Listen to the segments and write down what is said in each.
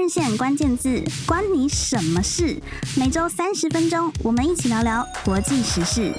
人线关键字，关你什么事？每周三十分钟，我们一起聊聊国际时事。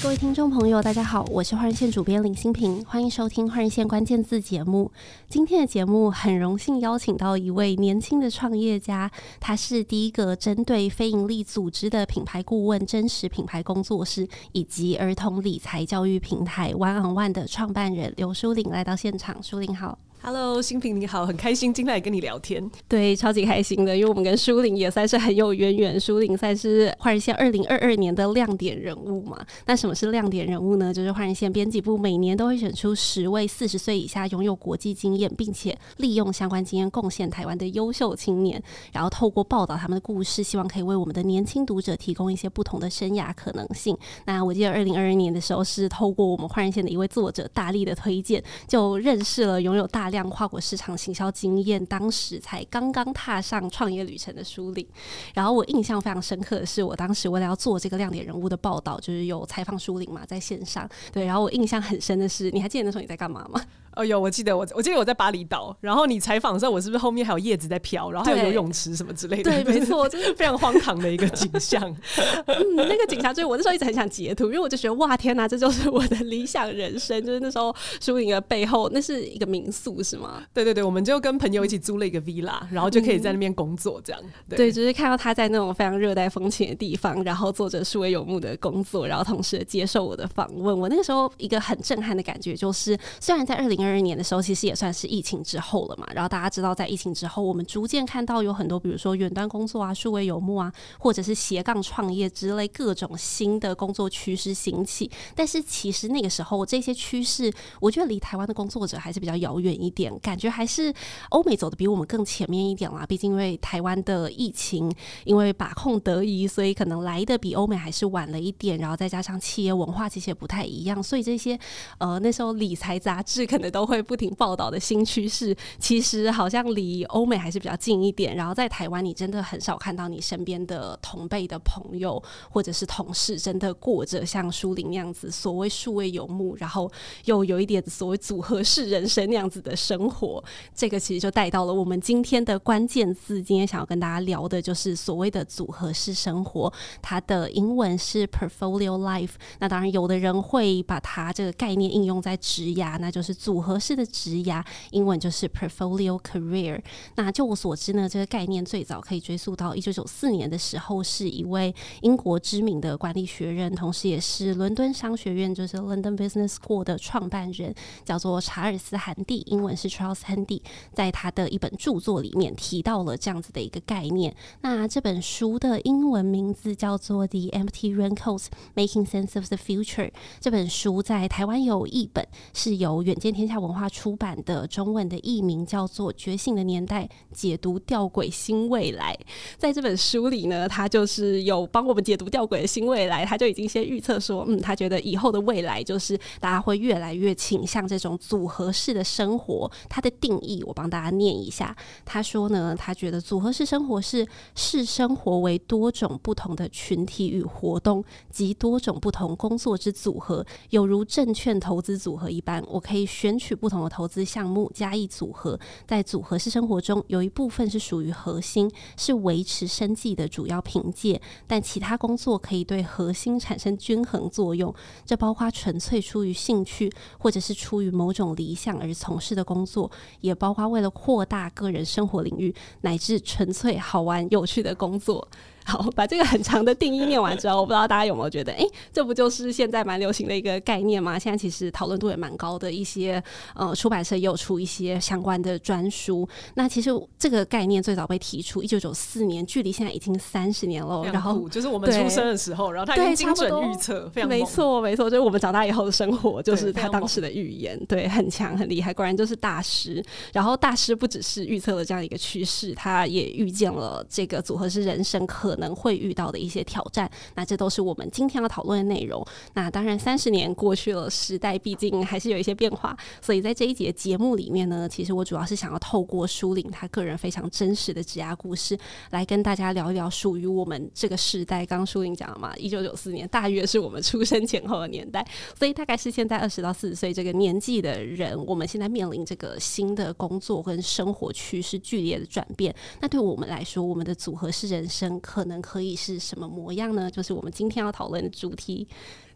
各位听众朋友，大家好，我是换日线主编林新平，欢迎收听换日线关键字节目。今天的节目很荣幸邀请到一位年轻的创业家，他是第一个针对非营利组织的品牌顾问真实品牌工作室，以及儿童理财教育平台 One on One 的创办人刘书玲来到现场。书琳好。Hello，欣平你好，很开心今天来跟你聊天。对，超级开心的，因为我们跟书琳也算是很有渊源。书琳算是换人线二零二二年的亮点人物嘛。那什么是亮点人物呢？就是换人线编辑部每年都会选出十位四十岁以下拥有国际经验，并且利用相关经验贡献台湾的优秀青年，然后透过报道他们的故事，希望可以为我们的年轻读者提供一些不同的生涯可能性。那我记得二零二二年的时候，是透过我们换人线的一位作者大力的推荐，就认识了拥有大量跨国市场行销经验，当时才刚刚踏上创业旅程的书琳。然后我印象非常深刻的是，我当时为了要做这个亮点人物的报道，就是有采访书琳嘛，在线上。对，然后我印象很深的是，你还记得那时候你在干嘛吗？哦，有，我记得我，我记得我在巴厘岛。然后你采访的时候，我是不是后面还有叶子在飘？然后还有游泳池什么之类的？对，没错，就是非常荒唐的一个景象。嗯，那个警察，就是我那时候一直很想截图，因为我就觉得哇，天哪，这就是我的理想人生。就是那时候书琳的背后，那是一个民宿，是吗？对对对，我们就跟朋友一起租了一个 villa，然后就可以在那边工作，这样。对，对，就是看到他在那种非常热带风情的地方，然后做着数位游牧的工作，然后同时接受我的访问。我那个时候一个很震撼的感觉就是，虽然在二零二二年的时候，其实也算是疫情之后了嘛，然后大家知道，在疫情之后，我们逐渐看到有很多，比如说远端工作啊、数位游牧啊，或者是斜杠创业之类各种新的工作趋势兴起。但是其实那个时候，这些趋势，我觉得离台湾的工作者还是比较遥远一点，感觉还是欧美走得比我们更前面一点啦。毕竟因为台湾的疫情，因为把控得宜，所以可能来的比欧美还是晚了一点。然后再加上企业文化其实也不太一样，所以这些呃那时候理财杂志可能都会不停报。道的新趋势，其实好像离欧美还是比较近一点。然后在台湾，你真的很少看到你身边的同辈的朋友或者是同事，真的过着像书林那样子所谓数位游牧，然后又有一点所谓组合式人生那样子的生活。这个其实就带到了我们今天的关键字。今天想要跟大家聊的就是所谓的组合式生活，它的英文是 Portfolio Life。那当然，有的人会把它这个概念应用在职涯，那就是组合式的职。涯，英文就是 portfolio career。那就我所知呢，这个概念最早可以追溯到一九九四年的时候，是一位英国知名的管理学人，同时也是伦敦商学院就是 London Business School 的创办人，叫做查尔斯·韩蒂，文是 Charles Handy，在他的一本著作里面提到了这样子的一个概念。那这本书的英文名字叫做《The Empty Raincoats: Making Sense of the Future》。这本书在台湾有译本，是由远见天下文化出版。的中文的译名叫做《觉醒的年代：解读吊诡新未来》。在这本书里呢，他就是有帮我们解读吊诡的新未来。他就已经先预测说，嗯，他觉得以后的未来就是大家会越来越倾向这种组合式的生活。他的定义，我帮大家念一下。他说呢，他觉得组合式生活是视生活为多种不同的群体与活动及多种不同工作之组合，有如证券投资组合一般。我可以选取不同的投资。项目加以组合，在组合式生活中，有一部分是属于核心，是维持生计的主要凭借，但其他工作可以对核心产生均衡作用。这包括纯粹出于兴趣，或者是出于某种理想而从事的工作，也包括为了扩大个人生活领域，乃至纯粹好玩有趣的工作。好，把这个很长的定义念完之后，我不知道大家有没有觉得，哎、欸，这不就是现在蛮流行的一个概念吗？现在其实讨论度也蛮高的，一些呃出版社也有出一些相关的专书。那其实这个概念最早被提出一九九四年，距离现在已经三十年了。然后就是我们出生的时候，然后他已经精准预测，非常没错没错，就是我们长大以后的生活，就是他当时的预言，对，很强很厉害，果然就是大师。然后大师不只是预测了这样一个趋势，他也预见了这个组合是人生可可能会遇到的一些挑战。那这都是我们今天要讨论的内容。那当然，三十年过去了，时代毕竟还是有一些变化，所以在这一节节目里面呢，其实我主要是想要透过书龄他个人非常真实的职涯故事，来跟大家聊一聊属于我们这个时代。刚书龄讲了嘛，一九九四年大约是我们出生前后的年代，所以大概是现在二十到四十岁这个年纪的人，我们现在面临这个新的工作跟生活趋势剧烈的转变。那对我们来说，我们的组合式人生可可能可以是什么模样呢？就是我们今天要讨论的主题。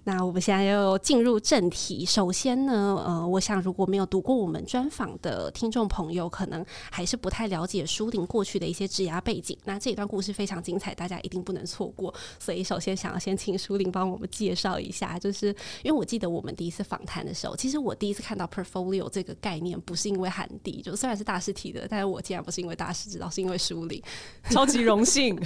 那我们现在要进入正题。首先呢，呃，我想如果没有读过我们专访的听众朋友，可能还是不太了解书龄过去的一些职涯背景。那这一段故事非常精彩，大家一定不能错过。所以，首先想要先请书龄帮我们介绍一下，就是因为我记得我们第一次访谈的时候，其实我第一次看到 portfolio 这个概念，不是因为韩迪，就虽然是大师提的，但是我竟然不是因为大师知道，是因为书龄，超级荣幸。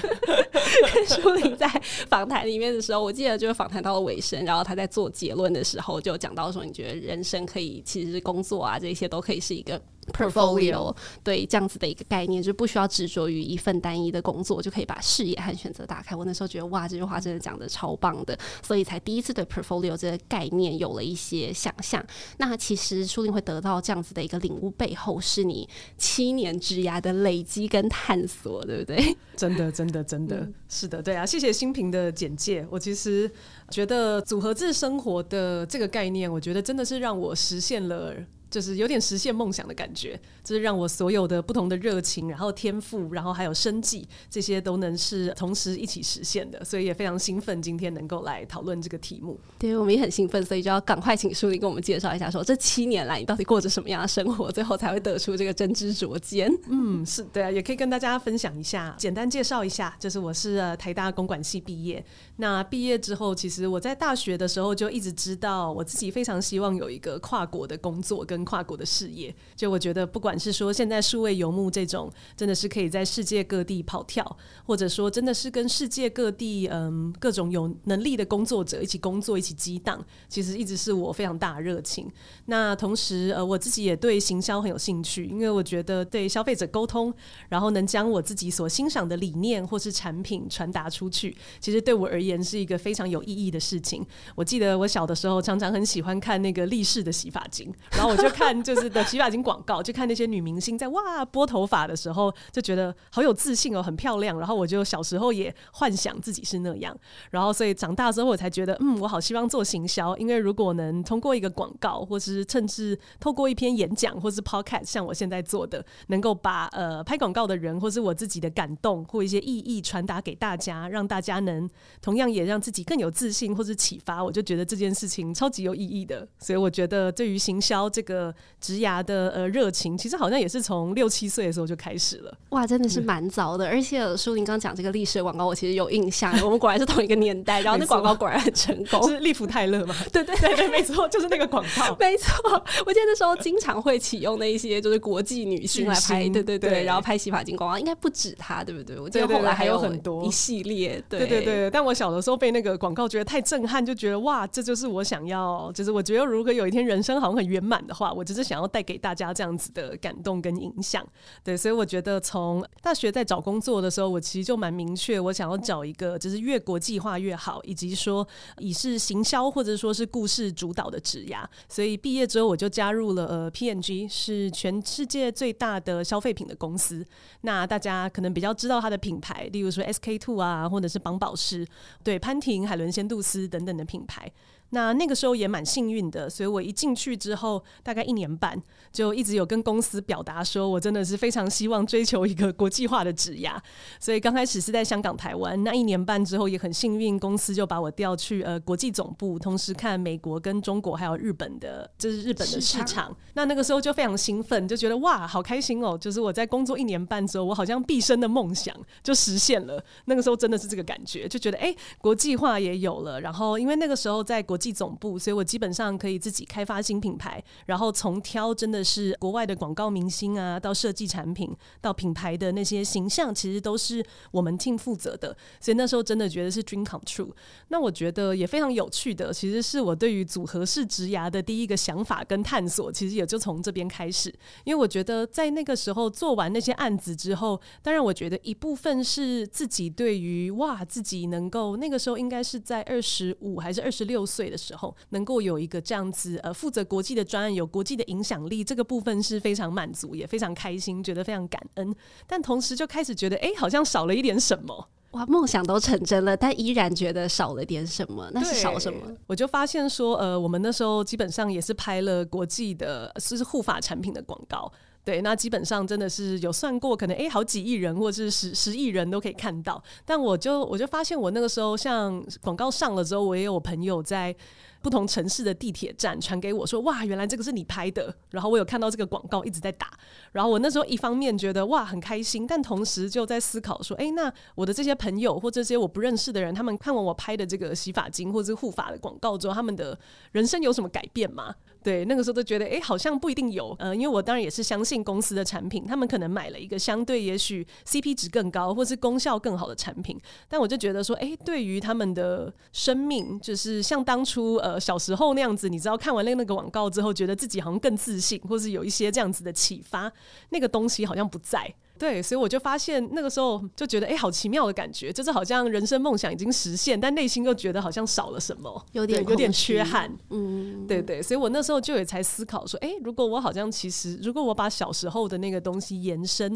书龄在访谈里面的时候，我记得就是访谈到了尾声。然后他在做结论的时候，就讲到说，你觉得人生可以，其实工作啊，这些都可以是一个。Portfolio 对这样子的一个概念，就不需要执着于一份单一的工作，就可以把视野和选择打开。我那时候觉得哇，这句话真的讲的超棒的，所以才第一次对 portfolio 这个概念有了一些想象。那其实书定会得到这样子的一个领悟，背后是你七年之涯的累积跟探索，对不对？真的，真的，真的、嗯、是的，对啊。谢谢新平的简介。我其实觉得组合制生活的这个概念，我觉得真的是让我实现了。就是有点实现梦想的感觉，就是让我所有的不同的热情，然后天赋，然后还有生计，这些都能是同时一起实现的，所以也非常兴奋，今天能够来讨论这个题目。对，我们也很兴奋，所以就要赶快请书龄跟我们介绍一下说，说这七年来你到底过着什么样的生活，最后才会得出这个真知灼见。嗯，是对啊，也可以跟大家分享一下，简单介绍一下，就是我是台大公管系毕业，那毕业之后，其实我在大学的时候就一直知道，我自己非常希望有一个跨国的工作跟。跨国的事业，就我觉得，不管是说现在数位游牧这种，真的是可以在世界各地跑跳，或者说真的是跟世界各地嗯各种有能力的工作者一起工作，一起激荡，其实一直是我非常大的热情。那同时呃，我自己也对行销很有兴趣，因为我觉得对消费者沟通，然后能将我自己所欣赏的理念或是产品传达出去，其实对我而言是一个非常有意义的事情。我记得我小的时候常常很喜欢看那个立式的洗发精，然后我就。看就是 的洗发精广告，就看那些女明星在哇拨头发的时候，就觉得好有自信哦，很漂亮。然后我就小时候也幻想自己是那样，然后所以长大之后我才觉得，嗯，我好希望做行销，因为如果能通过一个广告，或是甚至透过一篇演讲，或是 podcast，像我现在做的，能够把呃拍广告的人，或是我自己的感动或一些意义传达给大家，让大家能同样也让自己更有自信或是启发，我就觉得这件事情超级有意义的。所以我觉得对于行销这个。职涯的呃热情，其实好像也是从六七岁的时候就开始了。哇，真的是蛮早的。嗯、而且舒林刚讲这个历史的广告，我其实有印象。我们果然是同一个年代，然后那广告果然很成功，是利福泰勒嘛？对对对对，没错，就是那个广告。没错，我记得那时候经常会启用那一些就是国际女星来拍，对对对，对然后拍洗发精广告，应该不止她，对不对？我记得后来还有很多一系列。对对对，但我小的时候被那个广告觉得太震撼，就觉得哇，这就是我想要，就是我觉得如果有一天人生好像很圆满的话，我只是想要带给大家这样子的感动跟影响，对，所以我觉得从大学在找工作的时候，我其实就蛮明确，我想要找一个就是越国际化越好，以及说以是行销或者说是故事主导的职涯。所以毕业之后我就加入了呃 PNG，是全世界最大的消费品的公司。那大家可能比较知道它的品牌，例如说 SK two 啊，或者是绑宝适，对，潘婷、海伦仙杜斯等等的品牌。那那个时候也蛮幸运的，所以我一进去之后，大概一年半就一直有跟公司表达说，我真的是非常希望追求一个国际化的职涯。所以刚开始是在香港、台湾，那一年半之后也很幸运，公司就把我调去呃国际总部，同时看美国跟中国还有日本的，就是日本的市场。市场。那那个时候就非常兴奋，就觉得哇，好开心哦！就是我在工作一年半之后，我好像毕生的梦想就实现了。那个时候真的是这个感觉，就觉得哎，国际化也有了。然后因为那个时候在国际总部，所以我基本上可以自己开发新品牌，然后从挑真的是国外的广告明星啊，到设计产品，到品牌的那些形象，其实都是我们 team 负责的。所以那时候真的觉得是 dream come true。那我觉得也非常有趣的，其实是我对于组合式职涯的第一个想法跟探索，其实也就从这边开始。因为我觉得在那个时候做完那些案子之后，当然我觉得一部分是自己对于哇，自己能够那个时候应该是在二十五还是二十六岁的时候，能够有一个这样子呃负责国际的专案，有国际的影响力，这个部分是非常满足，也非常开心，觉得非常感恩。但同时就开始觉得，哎，好像少了一点什么。哇，梦想都成真了，但依然觉得少了点什么。那是少什么？我就发现说，呃，我们那时候基本上也是拍了国际的，就是护发产品的广告。对，那基本上真的是有算过，可能诶好几亿人或者是十十亿人都可以看到。但我就我就发现，我那个时候像广告上了之后，我也有朋友在。不同城市的地铁站传给我说：“哇，原来这个是你拍的。”然后我有看到这个广告一直在打。然后我那时候一方面觉得哇很开心，但同时就在思考说：“诶，那我的这些朋友或这些我不认识的人，他们看完我拍的这个洗发精或者护发的广告之后，他们的人生有什么改变吗？”对，那个时候都觉得诶，好像不一定有。呃，因为我当然也是相信公司的产品，他们可能买了一个相对也许 CP 值更高或是功效更好的产品，但我就觉得说：“诶，对于他们的生命，就是像当初呃。”呃，小时候那样子，你知道看完那那个广告之后，觉得自己好像更自信，或是有一些这样子的启发，那个东西好像不在。对，所以我就发现那个时候就觉得，哎，好奇妙的感觉，就是好像人生梦想已经实现，但内心又觉得好像少了什么，有点有点缺憾。嗯，对对，所以我那时候就也才思考说，哎，如果我好像其实，如果我把小时候的那个东西延伸，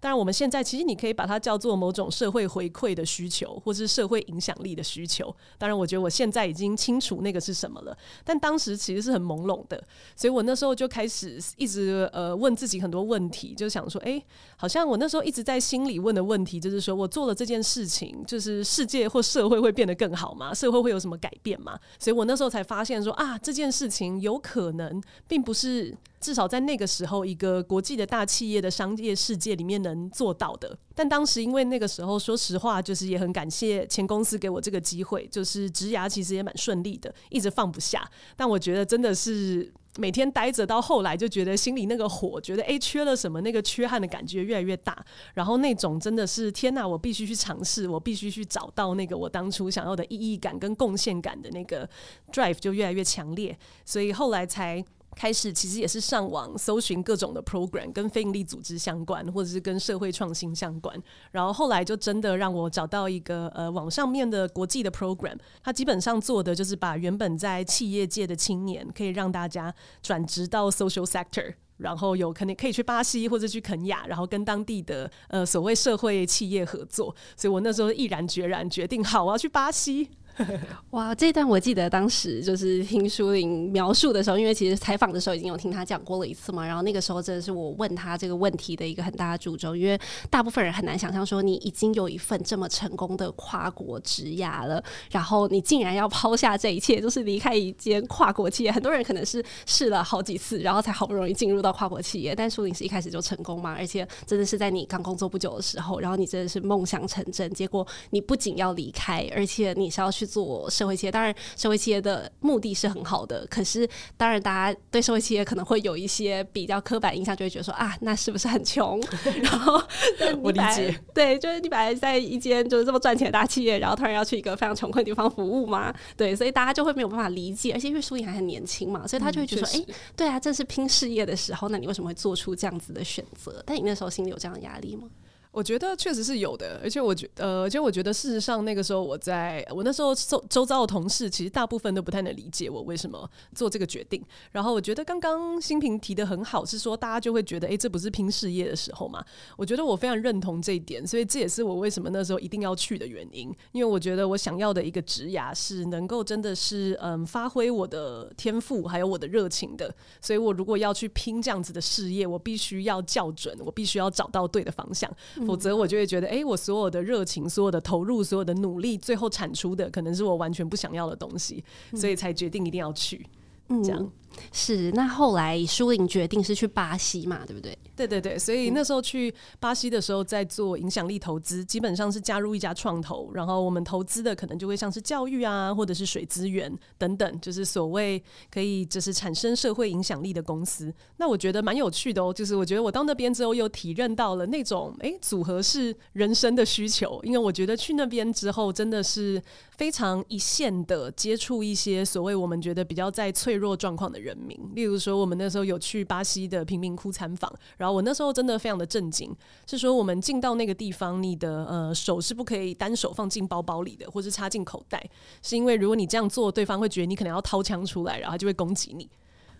当然我们现在其实你可以把它叫做某种社会回馈的需求，或是社会影响力的需求。当然，我觉得我现在已经清楚那个是什么了，但当时其实是很朦胧的，所以我那时候就开始一直呃问自己很多问题，就想说，哎，好像。我那时候一直在心里问的问题，就是说我做了这件事情，就是世界或社会会变得更好吗？社会会有什么改变吗？所以我那时候才发现说啊，这件事情有可能并不是至少在那个时候一个国际的大企业的商业世界里面能做到的。但当时因为那个时候，说实话，就是也很感谢前公司给我这个机会，就是职涯其实也蛮顺利的，一直放不下。但我觉得真的是。每天待着，到后来就觉得心里那个火，觉得诶缺了什么，那个缺憾的感觉越来越大。然后那种真的是天呐，我必须去尝试，我必须去找到那个我当初想要的意义感跟贡献感的那个 drive 就越来越强烈。所以后来才。开始其实也是上网搜寻各种的 program，跟非营利组织相关，或者是跟社会创新相关。然后后来就真的让我找到一个呃网上面的国际的 program，它基本上做的就是把原本在企业界的青年，可以让大家转职到 social sector，然后有可能可以去巴西或者去肯亚，然后跟当地的呃所谓社会企业合作。所以我那时候毅然决然决定，好，我要去巴西。哇，这一段我记得当时就是听书玲描述的时候，因为其实采访的时候已经有听他讲过了一次嘛。然后那个时候真的是我问他这个问题的一个很大的主轴，因为大部分人很难想象说你已经有一份这么成功的跨国职涯了，然后你竟然要抛下这一切，就是离开一间跨国企业。很多人可能是试了好几次，然后才好不容易进入到跨国企业，但书玲是一开始就成功嘛，而且真的是在你刚工作不久的时候，然后你真的是梦想成真。结果你不仅要离开，而且你是要去。做社会企业，当然社会企业的目的是很好的，可是当然大家对社会企业可能会有一些比较刻板印象，就会觉得说啊，那是不是很穷？然后 我理解，对，就是你本来在一间就是这么赚钱的大企业，然后突然要去一个非常穷困的地方服务嘛，对，所以大家就会没有办法理解，而且因为书玲还很年轻嘛，所以他就会觉得说，哎、嗯欸，对啊，正是拼事业的时候，那你为什么会做出这样子的选择？但你那时候心里有这样的压力吗？我觉得确实是有的，而且我觉呃，而且我觉得事实上那个时候我在我那时候周周遭的同事，其实大部分都不太能理解我为什么做这个决定。然后我觉得刚刚新平提的很好，是说大家就会觉得，哎，这不是拼事业的时候嘛？我觉得我非常认同这一点，所以这也是我为什么那时候一定要去的原因。因为我觉得我想要的一个职涯是能够真的是嗯发挥我的天赋还有我的热情的。所以我如果要去拼这样子的事业，我必须要校准，我必须要找到对的方向。否则我就会觉得，哎，我所有的热情、所有的投入、所有的努力，最后产出的可能是我完全不想要的东西，所以才决定一定要去。嗯，这样。是，那后来舒琳决定是去巴西嘛，对不对？对对对，所以那时候去巴西的时候，在做影响力投资，基本上是加入一家创投，然后我们投资的可能就会像是教育啊，或者是水资源等等，就是所谓可以就是产生社会影响力的公司。那我觉得蛮有趣的哦，就是我觉得我到那边之后，又体认到了那种诶组合是人生的需求，因为我觉得去那边之后，真的是非常一线的接触一些所谓我们觉得比较在脆弱状况的人。民，例如说，我们那时候有去巴西的贫民窟参访，然后我那时候真的非常的震惊，是说我们进到那个地方，你的呃手是不可以单手放进包包里的，或是插进口袋，是因为如果你这样做，对方会觉得你可能要掏枪出来，然后就会攻击你。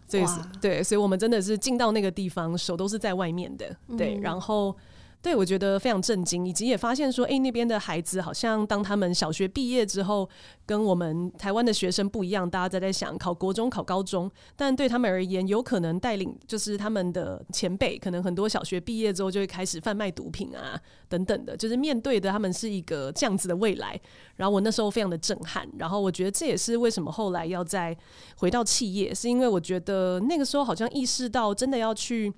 所以是对，所以我们真的是进到那个地方，手都是在外面的，对，然后。对，我觉得非常震惊，以及也发现说，哎，那边的孩子好像当他们小学毕业之后，跟我们台湾的学生不一样。大家在在想考国中、考高中，但对他们而言，有可能带领就是他们的前辈，可能很多小学毕业之后就会开始贩卖毒品啊等等的，就是面对的他们是一个这样子的未来。然后我那时候非常的震撼，然后我觉得这也是为什么后来要再回到企业，是因为我觉得那个时候好像意识到真的要去。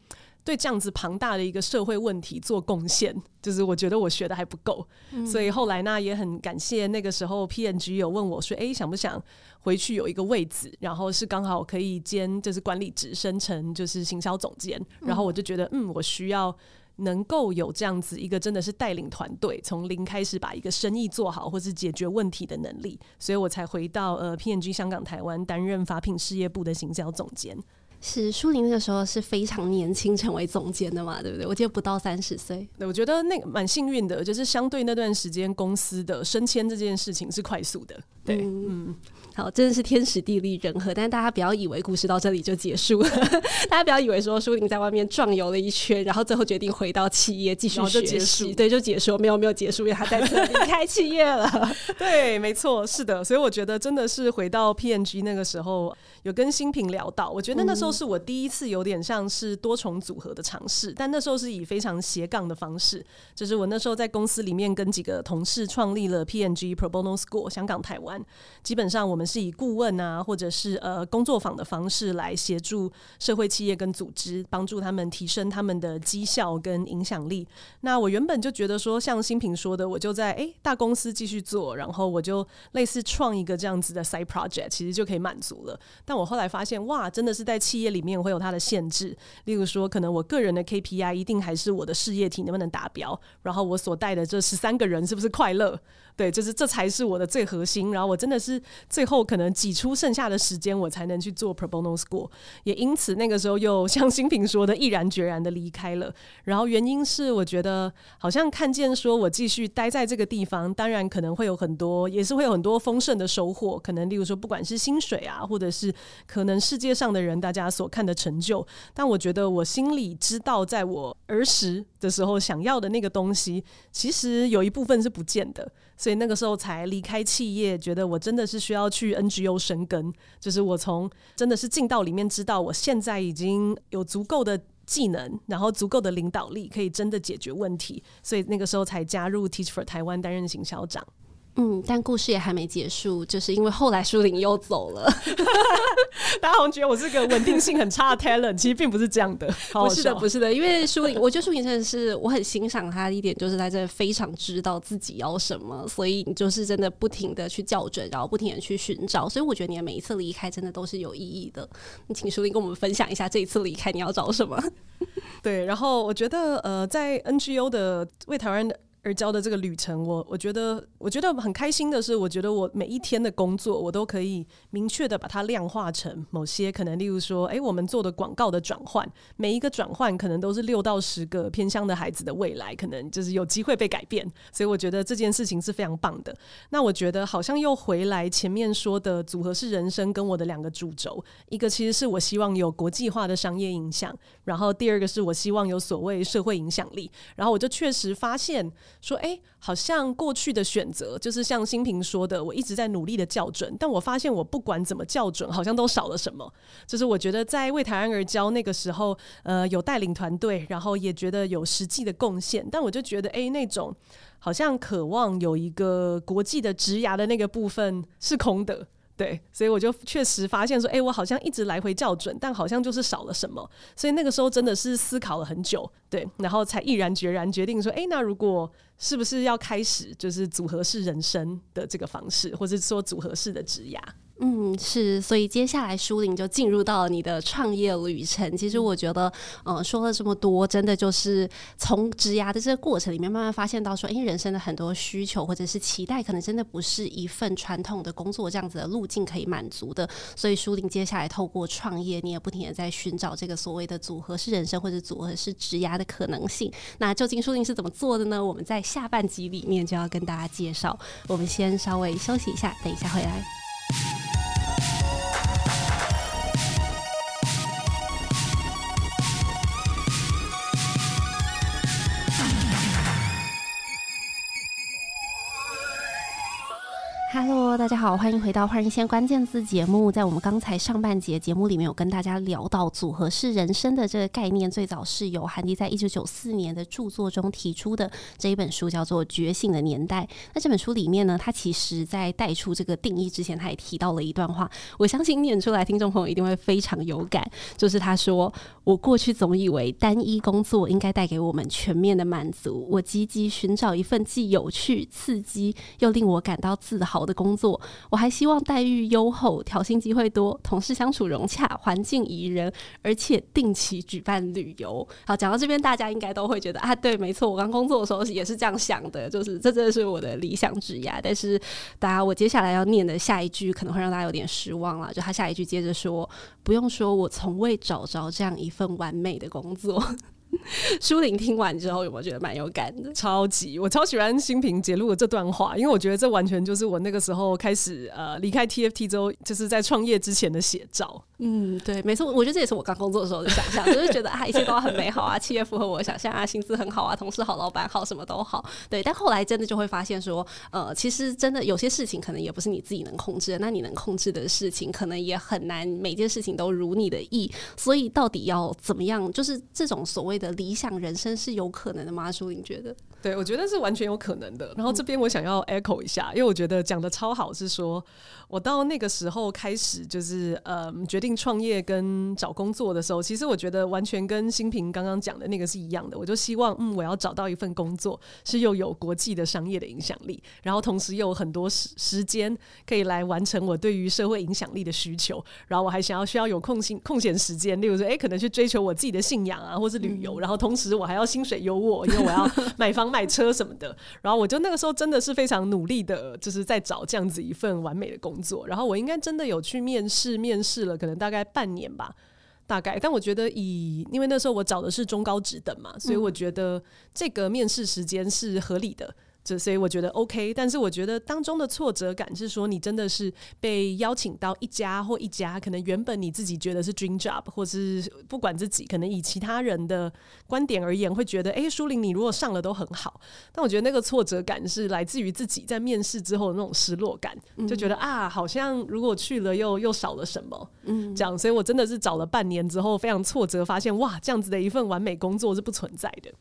对这样子庞大的一个社会问题做贡献，就是我觉得我学的还不够，嗯、所以后来呢也很感谢那个时候 P N G 有问我说，哎，想不想回去有一个位置，然后是刚好可以兼就是管理职升成就是行销总监，然后我就觉得嗯，我需要能够有这样子一个真的是带领团队从零开始把一个生意做好或是解决问题的能力，所以我才回到呃 P&G 香港台湾担任法品事业部的行销总监。是舒宁那个时候是非常年轻成为总监的嘛，对不对？我记得不到三十岁。对，我觉得那个蛮幸运的，就是相对那段时间公司的升迁这件事情是快速的。对，嗯。嗯。好，真的是天时地利人和，但是大家不要以为故事到这里就结束了，大家不要以为说舒琳在外面壮游了一圈，然后最后决定回到企业继续学习，对，就结束，没有没有结束，因为他再次离开企业了。对，没错，是的，所以我觉得真的是回到 PNG 那个时候，有跟新平聊到，我觉得那时候是我第一次有点像是多重组合的尝试，但那时候是以非常斜杠的方式，就是我那时候在公司里面跟几个同事创立了 PNG Pro Bono School 香港台湾，基本上我们。是以顾问啊，或者是呃工作坊的方式来协助社会企业跟组织，帮助他们提升他们的绩效跟影响力。那我原本就觉得说，像新平说的，我就在诶大公司继续做，然后我就类似创一个这样子的 side project，其实就可以满足了。但我后来发现，哇，真的是在企业里面会有它的限制。例如说，可能我个人的 KPI 一定还是我的事业体能不能达标，然后我所带的这十三个人是不是快乐？对，就是这才是我的最核心。然后我真的是最后可能挤出剩下的时间，我才能去做 Pro Bono School。也因此那个时候又像新平说的，毅然决然的离开了。然后原因是我觉得好像看见说我继续待在这个地方，当然可能会有很多，也是会有很多丰盛的收获。可能例如说不管是薪水啊，或者是可能世界上的人大家所看的成就，但我觉得我心里知道，在我儿时的时候想要的那个东西，其实有一部分是不见的。所以那个时候才离开企业，觉得我真的是需要去 NGO 生根。就是我从真的是进到里面，知道我现在已经有足够的技能，然后足够的领导力，可以真的解决问题。所以那个时候才加入 Teach for 台湾担任行销长。嗯，但故事也还没结束，就是因为后来舒玲又走了。大家好像觉得我是个稳定性很差的 talent，其实并不是这样的。好好不是的，不是的，因为舒玲，我觉得舒玲真的是我很欣赏她的一点，就是她真的非常知道自己要什么，所以你就是真的不停的去校准，然后不停的去寻找。所以我觉得你的每一次离开真的都是有意义的。你请舒玲跟我们分享一下这一次离开你要找什么？对，然后我觉得呃，在 NGO 的为台湾的。而交的这个旅程，我我觉得我觉得很开心的是，我觉得我每一天的工作，我都可以明确的把它量化成某些可能，例如说，哎，我们做的广告的转换，每一个转换可能都是六到十个偏乡的孩子的未来，可能就是有机会被改变。所以我觉得这件事情是非常棒的。那我觉得好像又回来前面说的组合是人生跟我的两个主轴，一个其实是我希望有国际化的商业影响，然后第二个是我希望有所谓社会影响力。然后我就确实发现。说哎、好像过去的选择就是像新平说的，我一直在努力的校准，但我发现我不管怎么校准，好像都少了什么。就是我觉得在为台湾而教那个时候，呃，有带领团队，然后也觉得有实际的贡献，但我就觉得哎、那种好像渴望有一个国际的职涯的那个部分是空的。对，所以我就确实发现说，哎，我好像一直来回校准，但好像就是少了什么。所以那个时候真的是思考了很久，对，然后才毅然决然决定说，哎，那如果是不是要开始就是组合式人生的这个方式，或者说组合式的职涯？嗯，是，所以接下来舒琳就进入到了你的创业旅程。其实我觉得，呃，说了这么多，真的就是从职涯的这个过程里面慢慢发现到说，诶，人生的很多需求或者是期待，可能真的不是一份传统的工作这样子的路径可以满足的。所以舒琳接下来透过创业，你也不停的在寻找这个所谓的组合式人生或者组合式职涯的可能性。那究竟舒琳是怎么做的呢？我们在下半集里面就要跟大家介绍。我们先稍微休息一下，等一下回来。大家好，欢迎回到《换日线关键字》节目。在我们刚才上半节节目里面，有跟大家聊到组合式人生的这个概念，最早是由韩迪在一九九四年的著作中提出的。这一本书叫做《觉醒的年代》。那这本书里面呢，他其实在带出这个定义之前，他也提到了一段话，我相信念出来，听众朋友一定会非常有感。就是他说：“我过去总以为单一工作应该带给我们全面的满足，我积极寻找一份既有趣、刺激又令我感到自豪的工作，我还希望待遇优厚、调薪机会多、同事相处融洽、环境宜人，而且定期举办旅游。好，讲到这边，大家应该都会觉得啊，对，没错，我刚工作的时候也是这样想的，就是这真的是我的理想职业。但是，大家，我接下来要念的下一句可能会让大家有点失望了，就他下一句接着说：“不用说，我从未找着这样一份完美的工作。” 舒玲听完之后有没有觉得蛮有感的？超级，我超喜欢新平节录的这段话，因为我觉得这完全就是我那个时候开始呃离开 TFT 之后，就是在创业之前的写照。嗯，对，没错，我觉得这也是我刚工作的时候的想象，就是觉得啊，一切都很美好啊，企业符合我的想象啊，薪资很好啊，同事好，老板好，什么都好。对，但后来真的就会发现说，呃，其实真的有些事情可能也不是你自己能控制的，那你能控制的事情可能也很难，每件事情都如你的意。所以到底要怎么样？就是这种所谓的理想人生是有可能的吗？舒琳觉得？对，我觉得是完全有可能的。然后这边我想要 echo 一下，因为我觉得讲的超好，是说我到那个时候开始就是呃决定创业跟找工作的时候，其实我觉得完全跟新平刚刚讲的那个是一样的。我就希望嗯，我要找到一份工作是又有国际的商业的影响力，然后同时又有很多时时间可以来完成我对于社会影响力的需求。然后我还想要需要有空闲空闲时间，例如说哎，可能去追求我自己的信仰啊，或是旅游。然后同时我还要薪水优渥，因为我要 买房。买车什么的，然后我就那个时候真的是非常努力的，就是在找这样子一份完美的工作。然后我应该真的有去面试，面试了可能大概半年吧，大概。但我觉得以，因为那时候我找的是中高职等嘛，所以我觉得这个面试时间是合理的。所以我觉得 OK，但是我觉得当中的挫折感是说，你真的是被邀请到一家或一家，可能原本你自己觉得是 dream job，或是不管自己，可能以其他人的观点而言，会觉得，哎，舒玲你如果上了都很好。但我觉得那个挫折感是来自于自己在面试之后的那种失落感，就觉得啊，好像如果去了又又少了什么，嗯，这样。所以我真的是找了半年之后，非常挫折，发现哇，这样子的一份完美工作是不存在的。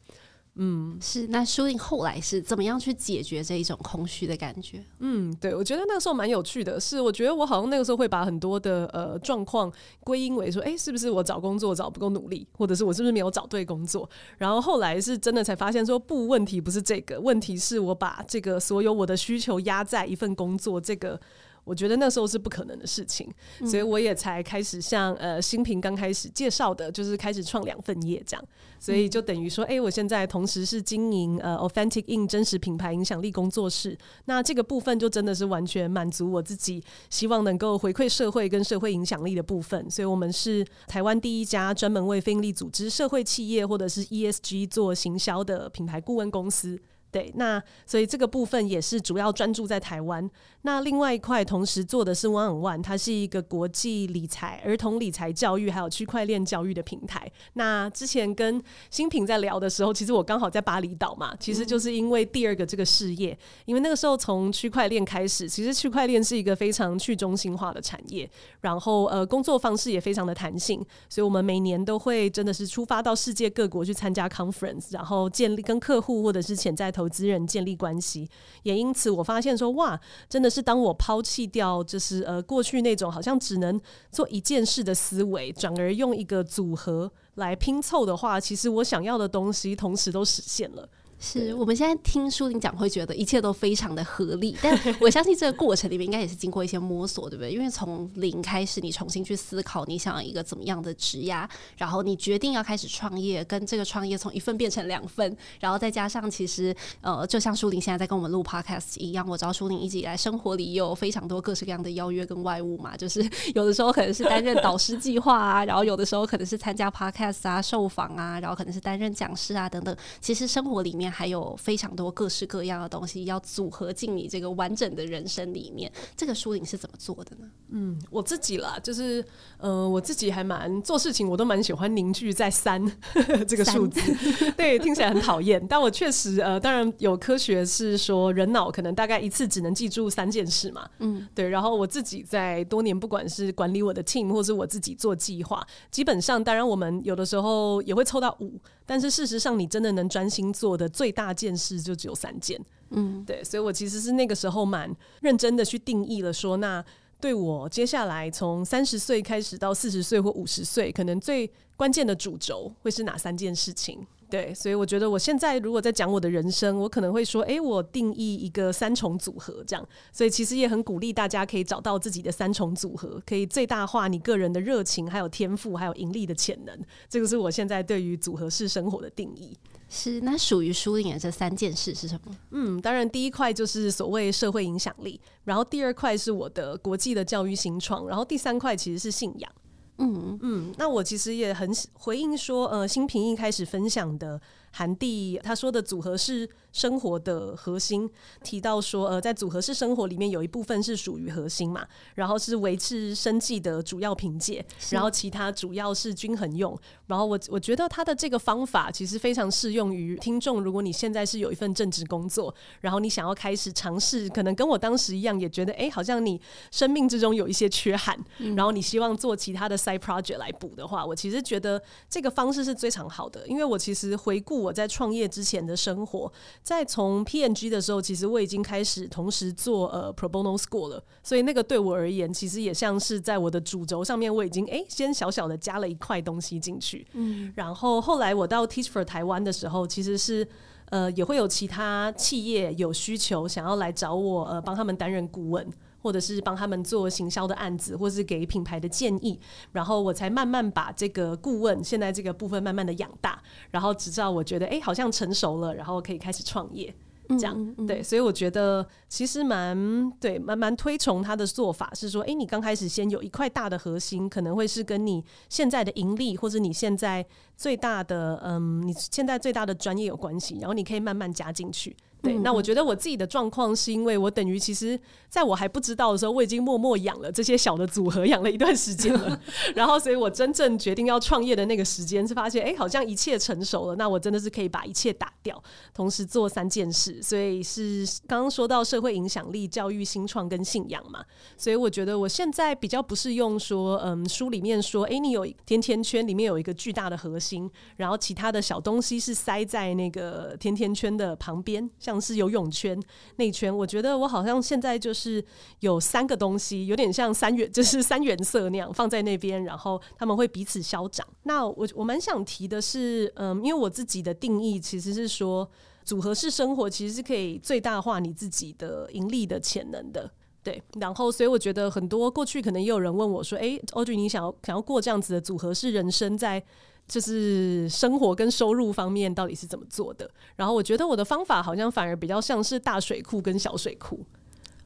嗯，是。那舒琳后来是怎么样去解决这一种空虚的感觉？嗯，对，我觉得那个时候蛮有趣的，是我觉得我好像那个时候会把很多的呃状况归因为说，哎、欸，是不是我找工作找不够努力，或者是我是不是没有找对工作？然后后来是真的才发现说，不，问题不是这个，问题是我把这个所有我的需求压在一份工作这个。我觉得那时候是不可能的事情，所以我也才开始像呃新平刚开始介绍的，就是开始创两份业这样，所以就等于说，哎、欸，我现在同时是经营呃 Authentic Ink 真实品牌影响力工作室，那这个部分就真的是完全满足我自己希望能够回馈社会跟社会影响力的部分，所以我们是台湾第一家专门为非营利组织、社会企业或者是 ESG 做行销的品牌顾问公司。对，那所以这个部分也是主要专注在台湾。那另外一块同时做的是 One on One，它是一个国际理财、儿童理财教育还有区块链教育的平台。那之前跟新品在聊的时候，其实我刚好在巴厘岛嘛，其实就是因为第二个这个事业，因为那个时候从区块链开始，其实区块链是一个非常去中心化的产业，然后呃工作方式也非常的弹性，所以我们每年都会真的是出发到世界各国去参加 conference，然后建立跟客户或者是潜在投资人建立关系。也因此，我发现说，哇，真的是当我抛弃掉就是呃过去那种好像只能做一件事的思维，转而用一个组合来拼凑的话，其实我想要的东西同时都实现了。是我们现在听书玲讲，会觉得一切都非常的合理，但 我相信这个过程里面应该也是经过一些摸索，对不对？因为从零开始，你重新去思考你想要一个怎么样的职涯，然后你决定要开始创业，跟这个创业从一份变成两份，然后再加上其实呃，就像书玲现在在跟我们录 podcast 一样，我知道书玲一直以来生活里也有非常多各式各样的邀约跟外务嘛，就是有的时候可能是担任导师计划啊，然后有的时候可能是参加 podcast 啊、受访啊，然后可能是担任讲师啊等等。其实生活里面。还有非常多各式各样的东西要组合进你这个完整的人生里面，这个书玲是怎么做的呢？嗯，我自己啦，就是呃，我自己还蛮做事情，我都蛮喜欢凝聚在三 这个数字。对，听起来很讨厌，但我确实呃，当然有科学是说人脑可能大概一次只能记住三件事嘛。嗯，对。然后我自己在多年，不管是管理我的 team，或是我自己做计划，基本上，当然我们有的时候也会凑到五。但是事实上，你真的能专心做的最大件事就只有三件，嗯，对，所以我其实是那个时候蛮认真的去定义了，说那对我接下来从三十岁开始到四十岁或五十岁，可能最关键的主轴会是哪三件事情。对，所以我觉得我现在如果在讲我的人生，我可能会说，诶，我定义一个三重组合这样。所以其实也很鼓励大家可以找到自己的三重组合，可以最大化你个人的热情、还有天赋、还有盈利的潜能。这个是我现在对于组合式生活的定义。是，那属于书玲的这三件事是什么？嗯，当然第一块就是所谓社会影响力，然后第二块是我的国际的教育新创，然后第三块其实是信仰。嗯嗯，那我其实也很回应说，呃，新平一开始分享的。韩帝他说的组合式生活的核心提到说，呃，在组合式生活里面有一部分是属于核心嘛，然后是维持生计的主要凭借，然后其他主要是均衡用。然后我我觉得他的这个方法其实非常适用于听众。如果你现在是有一份正职工作，然后你想要开始尝试，可能跟我当时一样，也觉得哎，好像你生命之中有一些缺憾，嗯、然后你希望做其他的 side project 来补的话，我其实觉得这个方式是非常好的，因为我其实回顾。我在创业之前的生活，在从 PNG 的时候，其实我已经开始同时做呃 Pro Bono School 了，所以那个对我而言，其实也像是在我的主轴上面，我已经诶、欸、先小小的加了一块东西进去。嗯，然后后来我到 Teach for 台湾的时候，其实是呃也会有其他企业有需求想要来找我呃帮他们担任顾问。或者是帮他们做行销的案子，或是给品牌的建议，然后我才慢慢把这个顾问现在这个部分慢慢的养大，然后直到我觉得哎、欸，好像成熟了，然后可以开始创业，这样、嗯嗯、对，所以我觉得其实蛮对，蛮蛮推崇他的做法，是说，哎、欸，你刚开始先有一块大的核心，可能会是跟你现在的盈利，或者你现在最大的嗯，你现在最大的专业有关系，然后你可以慢慢加进去。对，那我觉得我自己的状况是因为我等于其实在我还不知道的时候，我已经默默养了这些小的组合，养了一段时间了。然后，所以我真正决定要创业的那个时间，是发现哎，好像一切成熟了。那我真的是可以把一切打掉，同时做三件事。所以是刚刚说到社会影响力、教育、新创跟信仰嘛。所以我觉得我现在比较不是用说，嗯，书里面说，哎，你有甜甜圈里面有一个巨大的核心，然后其他的小东西是塞在那个甜甜圈的旁边。像是游泳圈、内圈，我觉得我好像现在就是有三个东西，有点像三元，就是三原色那样放在那边，然后他们会彼此消长。那我我蛮想提的是，嗯，因为我自己的定义其实是说，组合式生活其实是可以最大化你自己的盈利的潜能的，对。然后，所以我觉得很多过去可能也有人问我说，诶欧俊你想要想要过这样子的组合式人生，在就是生活跟收入方面到底是怎么做的？然后我觉得我的方法好像反而比较像是大水库跟小水库。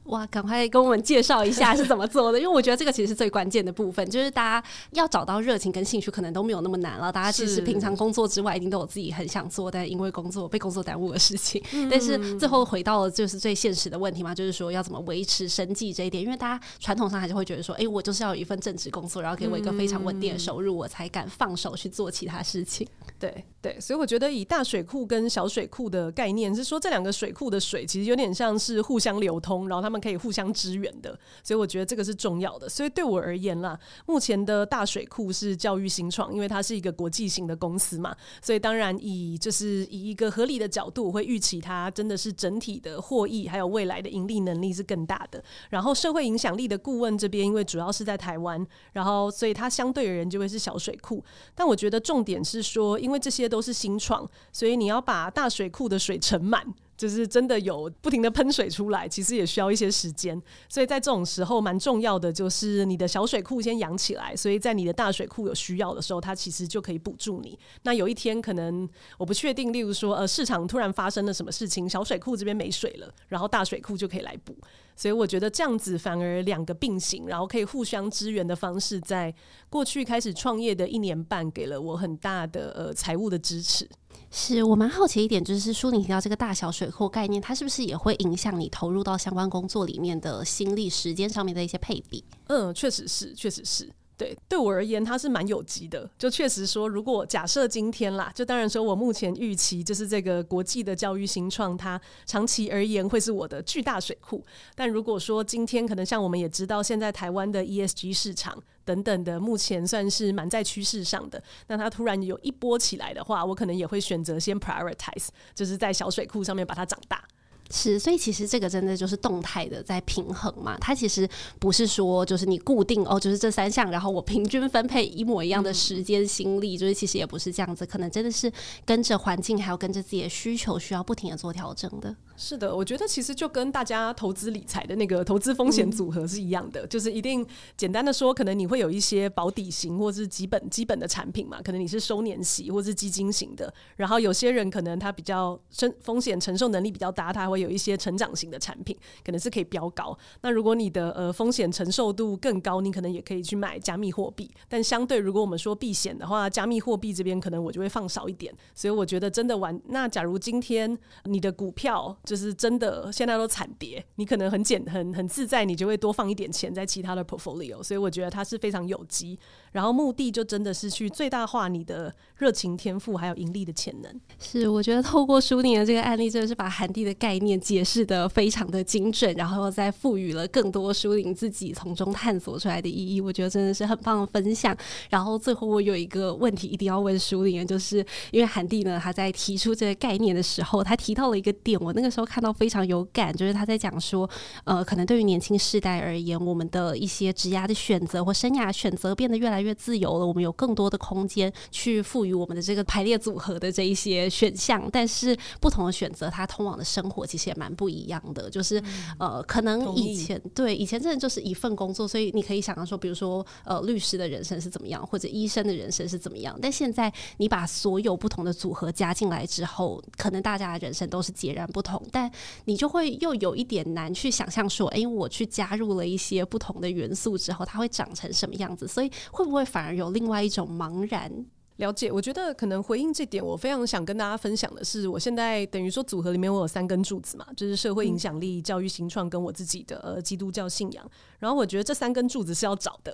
哇，赶快跟我们介绍一下是怎么做的，因为我觉得这个其实是最关键的部分，就是大家要找到热情跟兴趣，可能都没有那么难了。大家其实平常工作之外，一定都有自己很想做，但因为工作被工作耽误的事情。嗯、但是最后回到了就是最现实的问题嘛，就是说要怎么维持生计这一点，因为大家传统上还是会觉得说，哎、欸，我就是要有一份正职工作，然后给我一个非常稳定的收入，我才敢放手去做其他事情。对对，所以我觉得以大水库跟小水库的概念是说，这两个水库的水其实有点像是互相流通，然后它。们可以互相支援的，所以我觉得这个是重要的。所以对我而言啦，目前的大水库是教育新创，因为它是一个国际型的公司嘛，所以当然以就是以一个合理的角度，我会预期它真的是整体的获益还有未来的盈利能力是更大的。然后社会影响力的顾问这边，因为主要是在台湾，然后所以它相对而言就会是小水库。但我觉得重点是说，因为这些都是新创，所以你要把大水库的水盛满。就是真的有不停的喷水出来，其实也需要一些时间，所以在这种时候蛮重要的，就是你的小水库先养起来，所以在你的大水库有需要的时候，它其实就可以补助你。那有一天可能我不确定，例如说呃市场突然发生了什么事情，小水库这边没水了，然后大水库就可以来补。所以我觉得这样子反而两个并行，然后可以互相支援的方式，在过去开始创业的一年半，给了我很大的呃财务的支持。是我蛮好奇一点，就是书里提到这个大小水库概念，它是不是也会影响你投入到相关工作里面的心力、时间上面的一些配比？嗯，确实是，确实是。对，对我而言，它是蛮有机的。就确实说，如果假设今天啦，就当然说我目前预期就是这个国际的教育新创，它长期而言会是我的巨大水库。但如果说今天可能像我们也知道，现在台湾的 ESG 市场等等的，目前算是蛮在趋势上的。那它突然有一波起来的话，我可能也会选择先 prioritize，就是在小水库上面把它长大。是，所以其实这个真的就是动态的在平衡嘛。它其实不是说就是你固定哦，就是这三项，然后我平均分配一模一样的时间心力，就是其实也不是这样子，可能真的是跟着环境还有跟着自己的需求，需要不停的做调整的。是的，我觉得其实就跟大家投资理财的那个投资风险组合是一样的，嗯、就是一定简单的说，可能你会有一些保底型或是基本基本的产品嘛，可能你是收年息或是基金型的，然后有些人可能他比较风风险承受能力比较大，他会有一些成长型的产品，可能是可以飙高。那如果你的呃风险承受度更高，你可能也可以去买加密货币。但相对如果我们说避险的话，加密货币这边可能我就会放少一点。所以我觉得真的玩，那假如今天你的股票。就是真的，现在都惨跌，你可能很简很很自在，你就会多放一点钱在其他的 portfolio，所以我觉得它是非常有机。然后目的就真的是去最大化你的热情、天赋还有盈利的潜能。是，我觉得透过书宁的这个案例，真的是把涵蒂的概念解释得非常的精准，然后再赋予了更多书宁自己从中探索出来的意义。我觉得真的是很棒的分享。然后最后我有一个问题一定要问书宁，就是因为涵蒂呢，他在提出这个概念的时候，他提到了一个点，我那个时候看到非常有感，就是他在讲说，呃，可能对于年轻世代而言，我们的一些职涯的选择或生涯选择变得越来越自由了，我们有更多的空间去赋予我们的这个排列组合的这一些选项，但是不同的选择，它通往的生活其实也蛮不一样的。就是、嗯、呃，可能以前对以前真的就是一份工作，所以你可以想象说，比如说呃，律师的人生是怎么样，或者医生的人生是怎么样。但现在你把所有不同的组合加进来之后，可能大家的人生都是截然不同，但你就会又有一点难去想象说，哎，我去加入了一些不同的元素之后，它会长成什么样子？所以会不会反而？有另外一种茫然。了解，我觉得可能回应这点，我非常想跟大家分享的是，我现在等于说组合里面我有三根柱子嘛，就是社会影响力、教育新创跟我自己的呃基督教信仰。然后我觉得这三根柱子是要找的。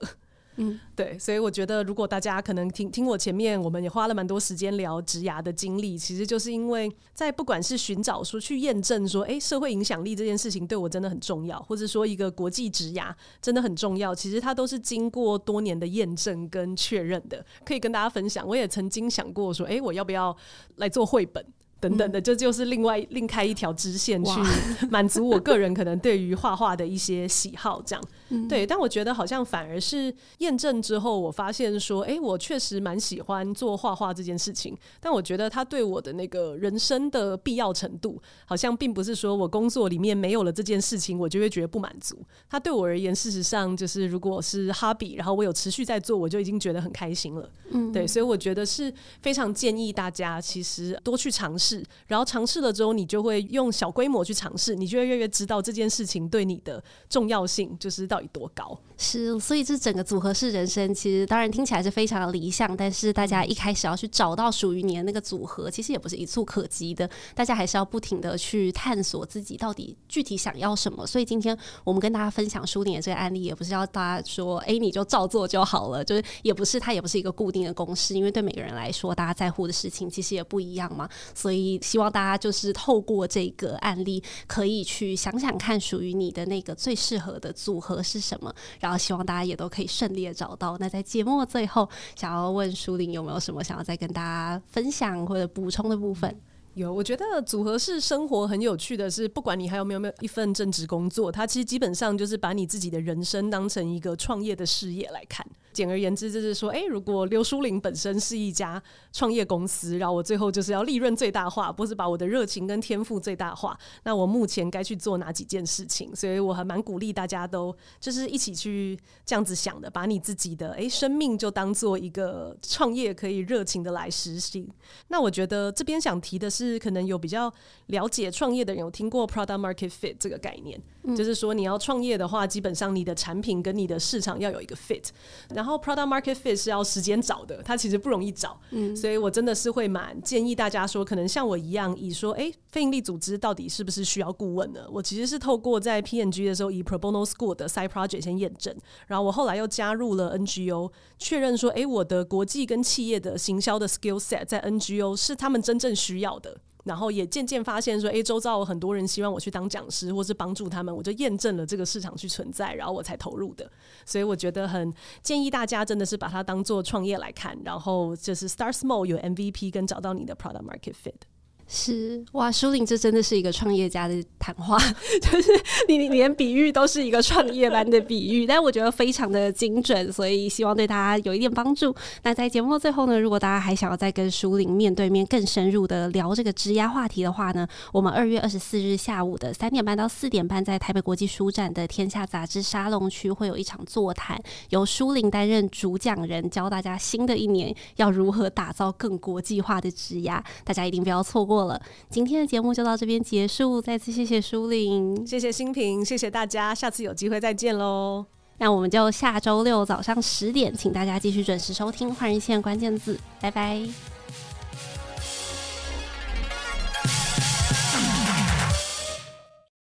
嗯，对，所以我觉得，如果大家可能听听我前面，我们也花了蛮多时间聊职涯的经历，其实就是因为在不管是寻找说去验证说，哎，社会影响力这件事情对我真的很重要，或者说一个国际职涯真的很重要，其实它都是经过多年的验证跟确认的，可以跟大家分享。我也曾经想过说，哎，我要不要来做绘本？等等的，这就，就是另外另开一条支线去 满足我个人可能对于画画的一些喜好，这样。对，但我觉得好像反而是验证之后，我发现说，哎，我确实蛮喜欢做画画这件事情。但我觉得它对我的那个人生的必要程度，好像并不是说我工作里面没有了这件事情，我就会觉得不满足。它对我而言，事实上就是如果是 hobby，然后我有持续在做，我就已经觉得很开心了。嗯，对，所以我觉得是非常建议大家其实多去尝试。然后尝试了之后，你就会用小规模去尝试，你就会越来越知道这件事情对你的重要性，就是到底多高。是，所以这整个组合式人生，其实当然听起来是非常的理想，但是大家一开始要去找到属于你的那个组合，其实也不是一蹴可及的。大家还是要不停的去探索自己到底具体想要什么。所以今天我们跟大家分享书里的这个案例，也不是要大家说，哎，你就照做就好了，就是也不是，它也不是一个固定的公式，因为对每个人来说，大家在乎的事情其实也不一样嘛。所以。以希望大家就是透过这个案例，可以去想想看属于你的那个最适合的组合是什么，然后希望大家也都可以顺利的找到。那在节目最后，想要问淑铃有没有什么想要再跟大家分享或者补充的部分？有，我觉得组合式生活很有趣的是，不管你还有没有没有一份正职工作，它其实基本上就是把你自己的人生当成一个创业的事业来看。简而言之，就是说，诶，如果刘淑铃本身是一家创业公司，然后我最后就是要利润最大化，不是把我的热情跟天赋最大化，那我目前该去做哪几件事情？所以我还蛮鼓励大家都就是一起去这样子想的，把你自己的诶生命就当做一个创业可以热情的来实行。那我觉得这边想提的是，可能有比较了解创业的人有听过 product market fit 这个概念，就是说你要创业的话，基本上你的产品跟你的市场要有一个 fit，然后。然后 product market fit 是要时间找的，它其实不容易找，嗯，所以我真的是会蛮建议大家说，可能像我一样，以说，哎，非营利组织到底是不是需要顾问呢？我其实是透过在 PNG 的时候，以 Pro Bono School 的 side project 先验证，然后我后来又加入了 NGO，确认说，哎，我的国际跟企业的行销的 skill set 在 NGO 是他们真正需要的。然后也渐渐发现说，诶，周遭有很多人希望我去当讲师，或是帮助他们，我就验证了这个市场去存在，然后我才投入的。所以我觉得很建议大家真的是把它当做创业来看，然后就是 start small，有 MVP 跟找到你的 product market fit。是哇，舒玲，这真的是一个创业家的谈话，就是你你连比喻都是一个创业般的比喻，但我觉得非常的精准，所以希望对大家有一点帮助。那在节目的最后呢，如果大家还想要再跟舒玲面对面更深入的聊这个质押话题的话呢，我们二月二十四日下午的三点半到四点半，在台北国际书展的天下杂志沙龙区会有一场座谈，由舒玲担任主讲人，教大家新的一年要如何打造更国际化的质押，大家一定不要错过。了，今天的节目就到这边结束。再次谢谢舒玲，谢谢新平，谢谢大家，下次有机会再见喽。那我们就下周六早上十点，请大家继续准时收听《换日线关键字》，拜拜。